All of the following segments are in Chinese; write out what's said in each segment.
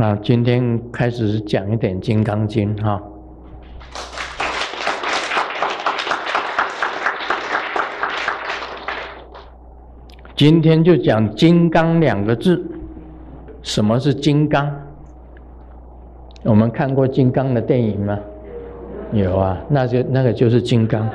那今天开始讲一点《金刚经》哈。今天就讲“金刚”两个字。什么是金刚？我们看过金刚的电影吗？有啊，那就那个就是金刚。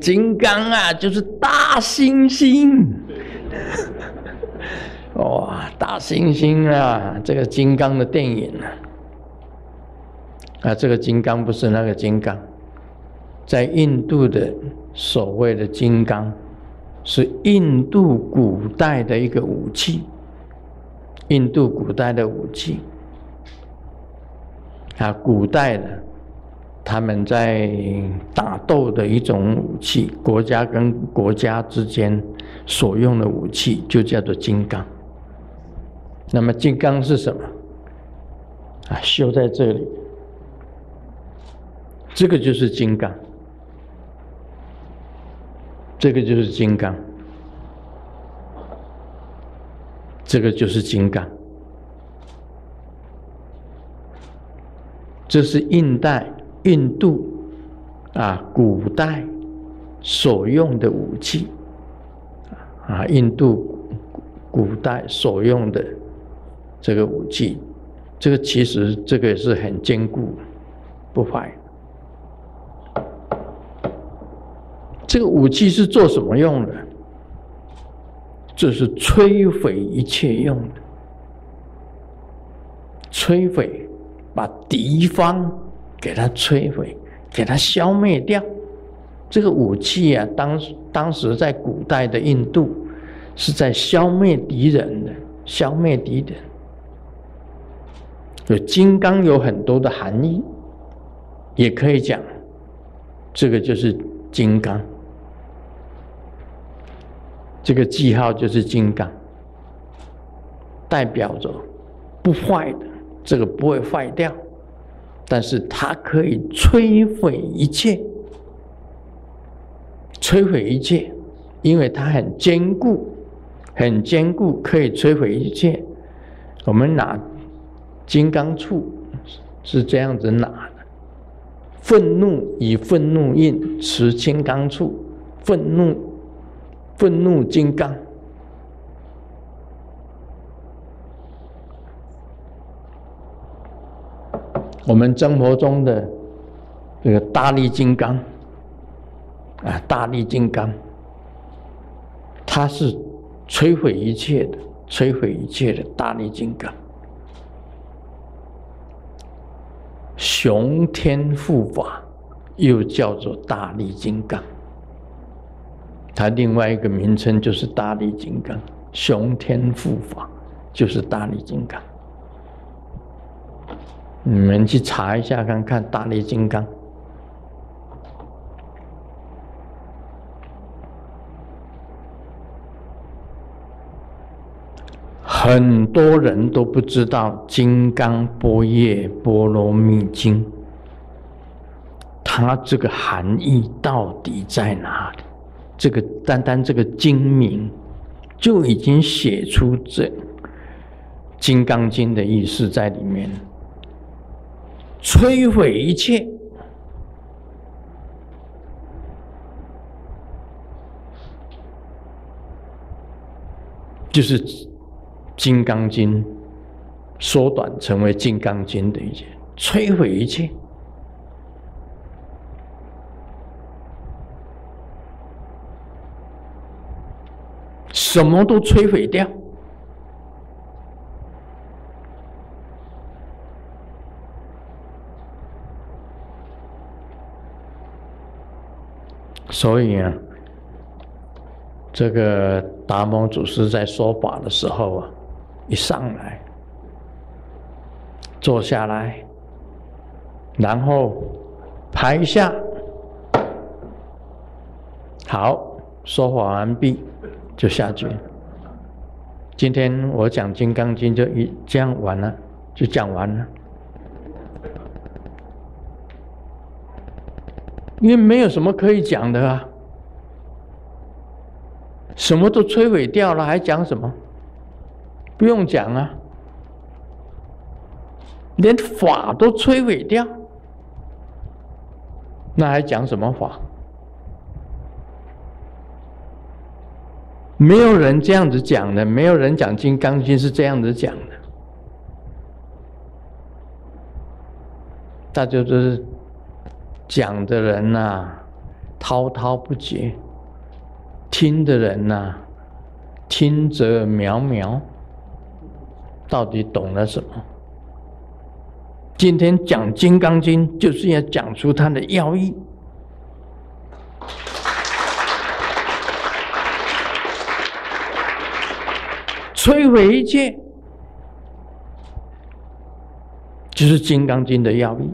金刚啊，就是大猩猩。哇，大猩猩啊，这个金刚的电影啊，啊，这个金刚不是那个金刚，在印度的所谓的金刚，是印度古代的一个武器。印度古代的武器，啊，古代的他们在打斗的一种武器，国家跟国家之间所用的武器就叫做金刚。那么金刚是什么？啊，绣在这里，这个就是金刚，这个就是金刚。这个就是金刚，这是印代、印度啊古代所用的武器啊，印度古代所用的这个武器，这个其实这个是很坚固不坏。这个武器是做什么用的？这是摧毁一切用的，摧毁，把敌方给它摧毁，给它消灭掉。这个武器啊，当当时在古代的印度，是在消灭敌人的，消灭敌人。有金刚有很多的含义，也可以讲，这个就是金刚。这个记号就是金刚，代表着不坏的，这个不会坏掉，但是它可以摧毁一切，摧毁一切，因为它很坚固，很坚固，可以摧毁一切。我们拿金刚杵是这样子拿的，愤怒以愤怒印持金刚杵，愤怒。愤怒金刚，我们生活中的这个大力金刚啊，大力金刚，它是摧毁一切的，摧毁一切的大力金刚，雄天护法又叫做大力金刚。它另外一个名称就是大力金刚，雄天护法就是大力金刚。你们去查一下看看大力金刚。很多人都不知道《金刚波叶波罗蜜经》，它这个含义到底在哪里？这个单单这个经名，就已经写出这《金刚经》的意思在里面了，摧毁一切，就是《金刚经》缩短成为《金刚经》的一切，摧毁一切。什么都摧毁掉，所以啊，这个达摩祖师在说法的时候啊，一上来，坐下来，然后拍一下，好，说法完毕。就下去。今天我讲《金刚经》就一这样完了，就讲完了。因为没有什么可以讲的啊。什么都摧毁掉了，还讲什么？不用讲啊，连法都摧毁掉，那还讲什么法？没有人这样子讲的，没有人讲《金刚经》是这样子讲的，大家都是讲的人呐，滔滔不绝；听的人呐，听则渺渺。到底懂了什么？今天讲《金刚经》，就是要讲出它的要义。摧毁一切，就是《金刚经》的要义，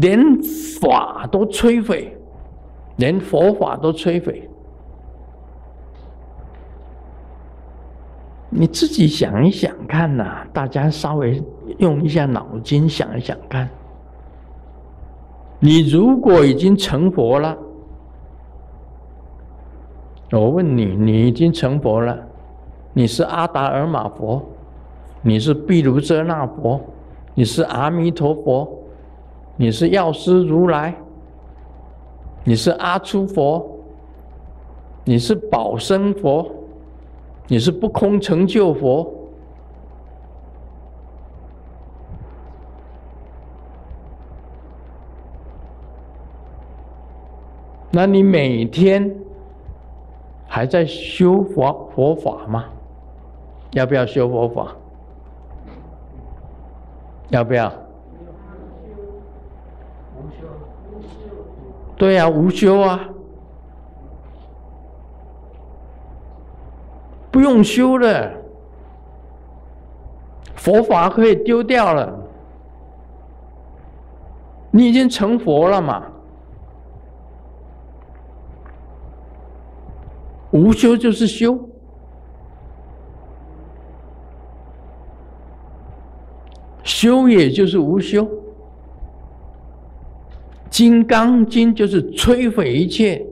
连法都摧毁，连佛法都摧毁。你自己想一想看呐，大家稍微用一下脑筋想一想看，你如果已经成佛了。我问你，你已经成佛了，你是阿达尔玛佛，你是毗卢遮那佛，你是阿弥陀佛，你是药师如来，你是阿初佛，你是宝生佛，你是不空成就佛，那你每天？还在修佛佛法吗？要不要修佛法？要不要？对呀，无修啊，不用修了，佛法可以丢掉了，你已经成佛了嘛。无修就是修，修也就是无修。金刚经就是摧毁一切，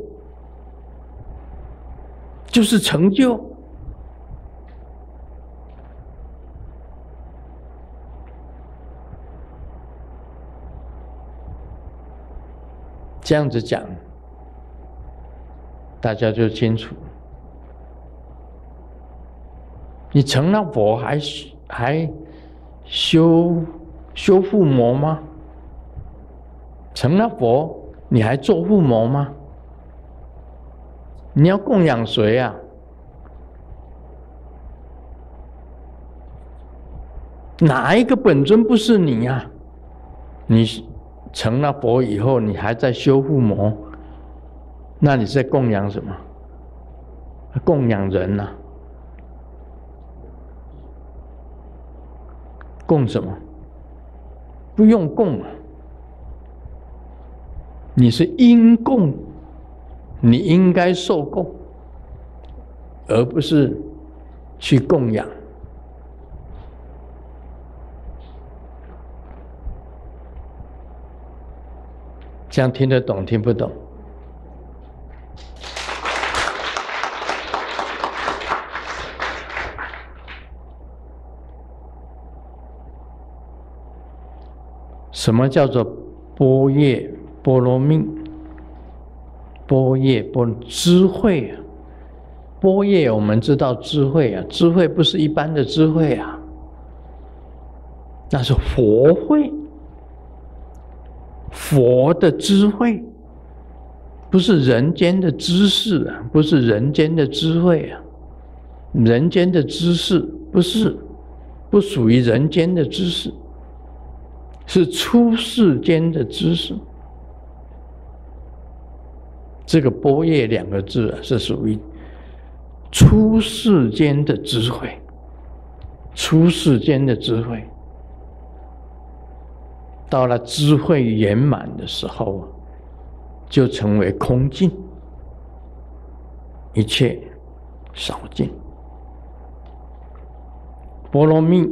就是成就。这样子讲，大家就清楚。你成了佛还还修修复魔吗？成了佛你还做护魔吗？你要供养谁啊？哪一个本尊不是你呀？你成了佛以后，你还在修护魔？那你在供养什么？供养人呐？供什么？不用供啊！你是应供，你应该受供，而不是去供养。这样听得懂？听不懂？什么叫做波叶波罗蜜？波叶波智慧啊！波叶我们知道智慧啊，智慧不是一般的智慧啊，那是佛慧，佛的智慧，不是人间的知识啊，不是人间的智慧啊，人间的知识不是，不属于人间的知识。是出世间的知识，这个“波叶”两个字，是属于出世间的智慧。出世间的智慧，到了智慧圆满的时候，就成为空境，一切少尽，波罗蜜。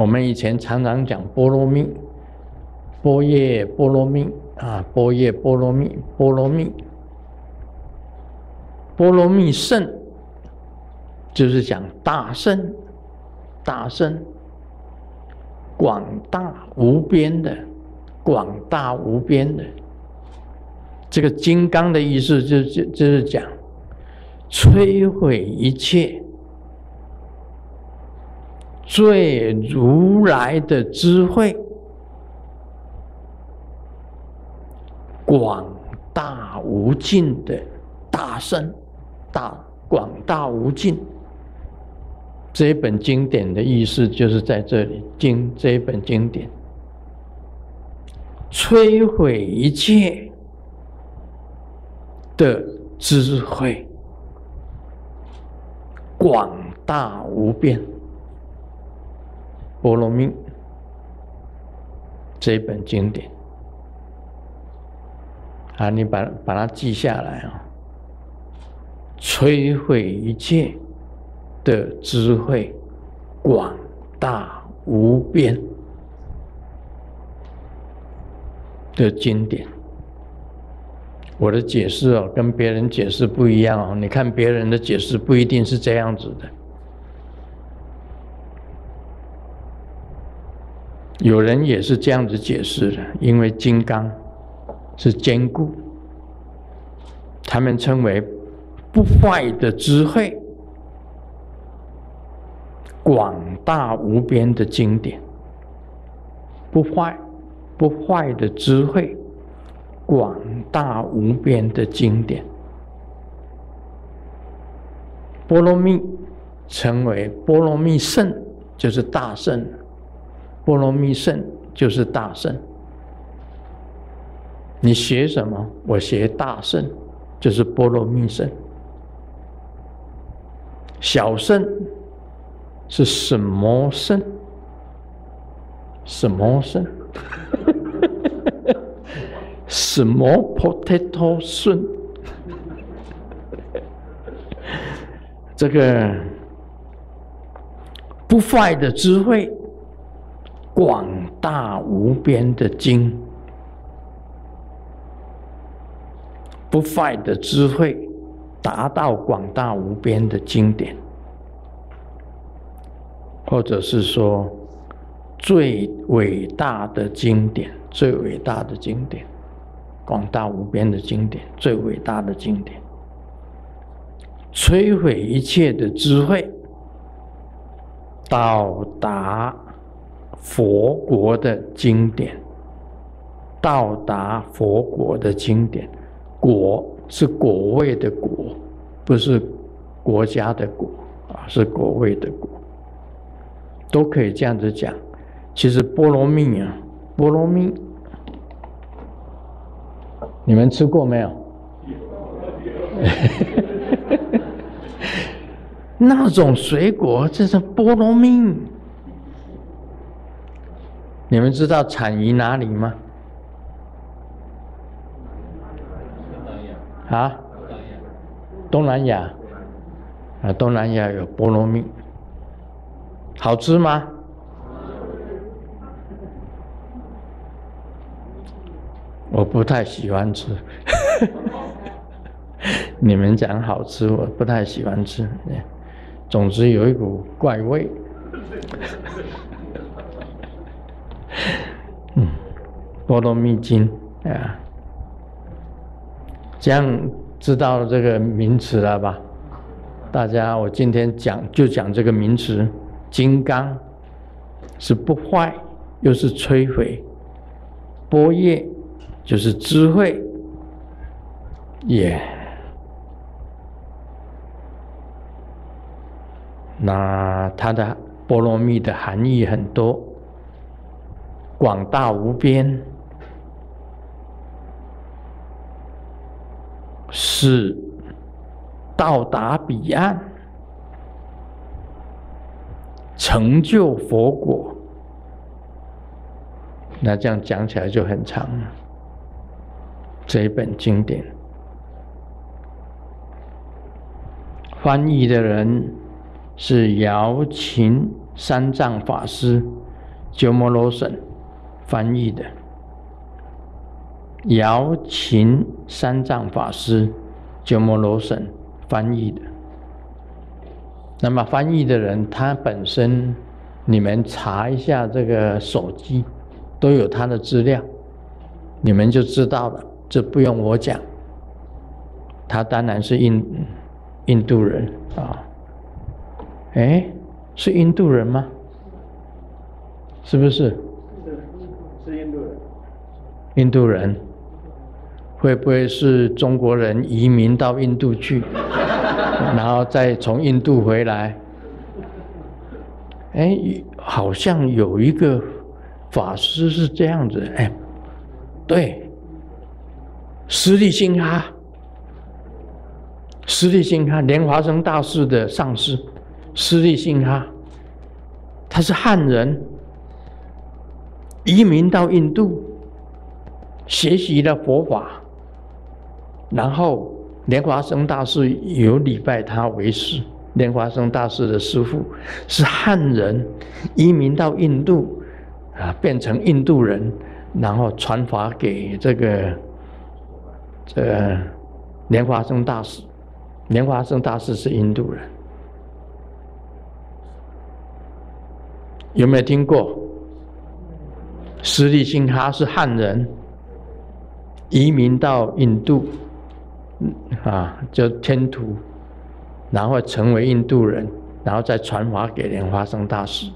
我们以前常常讲波罗蜜，波叶波罗蜜啊，波叶波罗蜜，波罗蜜波罗蜜圣就是讲大圣，大圣，广大无边的，广大无边的。这个金刚的意思，就就就是讲摧毁一切最如来的智慧，广大无尽的大圣。大广大无尽，这一本经典的意思就是在这里。经这一本经典，摧毁一切的智慧，广大无边。波罗蜜这本经典，啊，你把把它记下来啊。摧毁一切的智慧，广大无边的经典。我的解释哦，跟别人解释不一样哦。你看别人的解释不一定是这样子的。有人也是这样子解释的，因为金刚是坚固，他们称为。不坏的智慧，广大无边的经典。不坏，不坏的智慧，广大无边的经典。波罗蜜成为波罗蜜圣，就是大圣。波罗蜜圣就是大圣。你学什么？我学大圣，就是波罗蜜圣。小圣是什么圣？什么圣？什么 potato 圣？这个不坏的智慧，广大无边的经，不坏的智慧。达到广大无边的经典，或者是说最伟大的经典，最伟大的经典，广大无边的经典，最伟大的经典，摧毁一切的智慧，到达佛国的经典，到达佛国的经典，果。是果位的果，不是国家的国啊，是果位的果，都可以这样子讲。其实菠萝蜜啊，菠萝蜜，你们吃过没有？那种水果，这是菠萝蜜。你们知道产于哪里吗？啊，东南亚，啊，东南亚有菠萝蜜，好吃吗？我不太喜欢吃，你们讲好吃，我不太喜欢吃，总之有一股怪味。嗯，菠萝蜜精啊。这样知道这个名词了吧？大家，我今天讲就讲这个名词，金刚是不坏，又是摧毁；波叶就是智慧，也。那它的波罗蜜的含义很多，广大无边。是到达彼岸，成就佛果。那这样讲起来就很长了。这一本经典，翻译的人是姚琴三藏法师，鸠摩罗什翻译的。姚琴三藏法师鸠摩罗什翻译的。那么翻译的人，他本身，你们查一下这个手机，都有他的资料，你们就知道了。这不用我讲，他当然是印印度人啊。哎，是印度人吗？是不是？是是印度人。印度人会不会是中国人移民到印度去？然后再从印度回来，哎，好像有一个法师是这样子，哎，对，实力星哈，实力星哈，莲华生大师的上师，实力星哈，他是汉人，移民到印度，学习了佛法，然后。莲花生大师有礼拜他为师，莲花生大师的师父是汉人，移民到印度，啊，变成印度人，然后传法给这个这莲花生大师。莲花生大师是印度人，有没有听过？实力星哈是汉人，移民到印度。啊，就天图，然后成为印度人，然后再传法给莲花生大师。